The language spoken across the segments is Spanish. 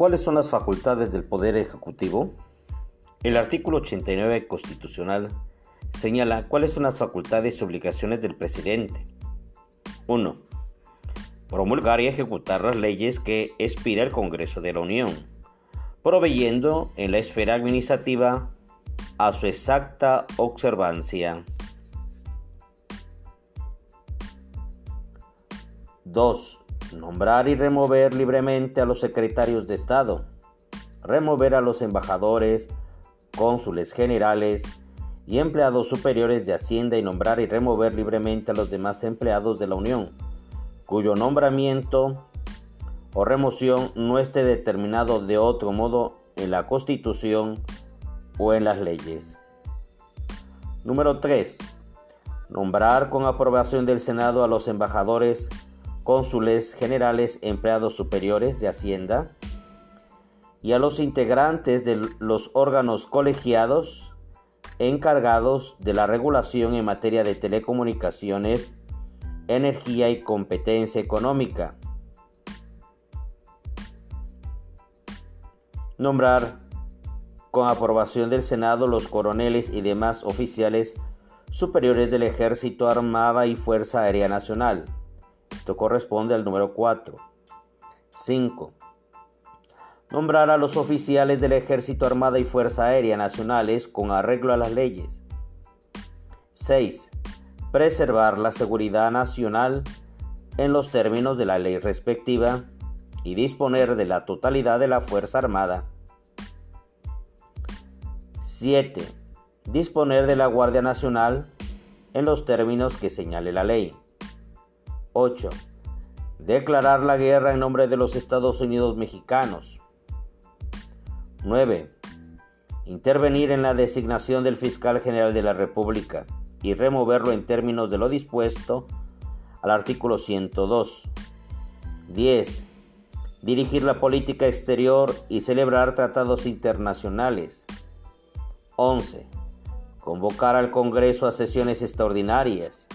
¿Cuáles son las facultades del Poder Ejecutivo? El artículo 89 constitucional señala cuáles son las facultades y obligaciones del presidente. 1. Promulgar y ejecutar las leyes que expida el Congreso de la Unión, proveyendo en la esfera administrativa a su exacta observancia. 2. Nombrar y remover libremente a los secretarios de Estado. Remover a los embajadores, cónsules generales y empleados superiores de Hacienda y nombrar y remover libremente a los demás empleados de la Unión, cuyo nombramiento o remoción no esté determinado de otro modo en la Constitución o en las leyes. Número 3. Nombrar con aprobación del Senado a los embajadores cónsules generales, empleados superiores de Hacienda y a los integrantes de los órganos colegiados encargados de la regulación en materia de telecomunicaciones, energía y competencia económica. Nombrar con aprobación del Senado los coroneles y demás oficiales superiores del Ejército, Armada y Fuerza Aérea Nacional esto corresponde al número 4. 5. Nombrar a los oficiales del Ejército Armada y Fuerza Aérea Nacionales con arreglo a las leyes. 6. Preservar la seguridad nacional en los términos de la ley respectiva y disponer de la totalidad de la Fuerza Armada. 7. Disponer de la Guardia Nacional en los términos que señale la ley. 8. Declarar la guerra en nombre de los Estados Unidos mexicanos. 9. Intervenir en la designación del fiscal general de la República y removerlo en términos de lo dispuesto al artículo 102. 10. Dirigir la política exterior y celebrar tratados internacionales. 11. Convocar al Congreso a sesiones extraordinarias.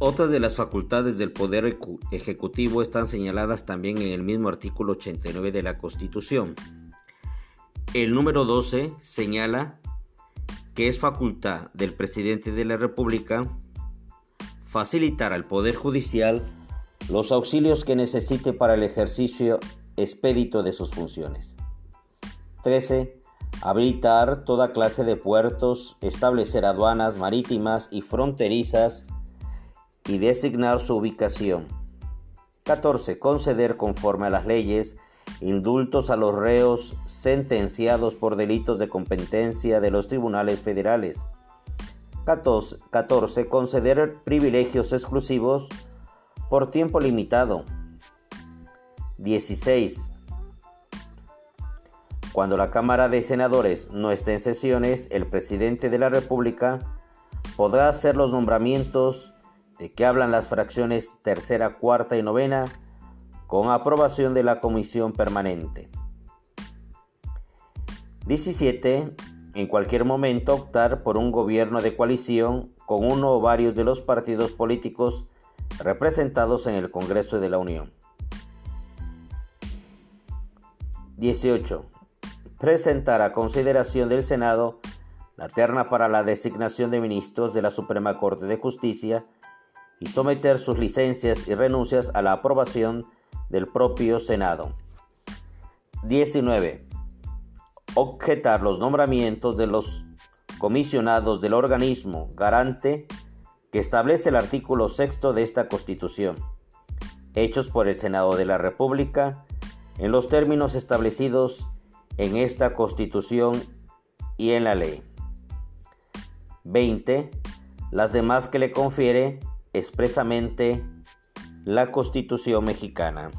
Otras de las facultades del Poder Ejecutivo están señaladas también en el mismo artículo 89 de la Constitución. El número 12 señala que es facultad del presidente de la República facilitar al Poder Judicial los auxilios que necesite para el ejercicio expedito de sus funciones. 13. Habilitar toda clase de puertos, establecer aduanas marítimas y fronterizas y designar su ubicación. 14. Conceder conforme a las leyes indultos a los reos sentenciados por delitos de competencia de los tribunales federales. 14. Conceder privilegios exclusivos por tiempo limitado. 16. Cuando la Cámara de Senadores no esté en sesiones, el presidente de la República podrá hacer los nombramientos de qué hablan las fracciones tercera, cuarta y novena con aprobación de la comisión permanente. 17. En cualquier momento optar por un gobierno de coalición con uno o varios de los partidos políticos representados en el Congreso de la Unión. 18. Presentar a consideración del Senado la terna para la designación de ministros de la Suprema Corte de Justicia y someter sus licencias y renuncias a la aprobación del propio Senado. 19. Objetar los nombramientos de los comisionados del organismo garante que establece el artículo sexto de esta Constitución, hechos por el Senado de la República en los términos establecidos en esta Constitución y en la ley. 20. Las demás que le confiere expresamente la Constitución mexicana.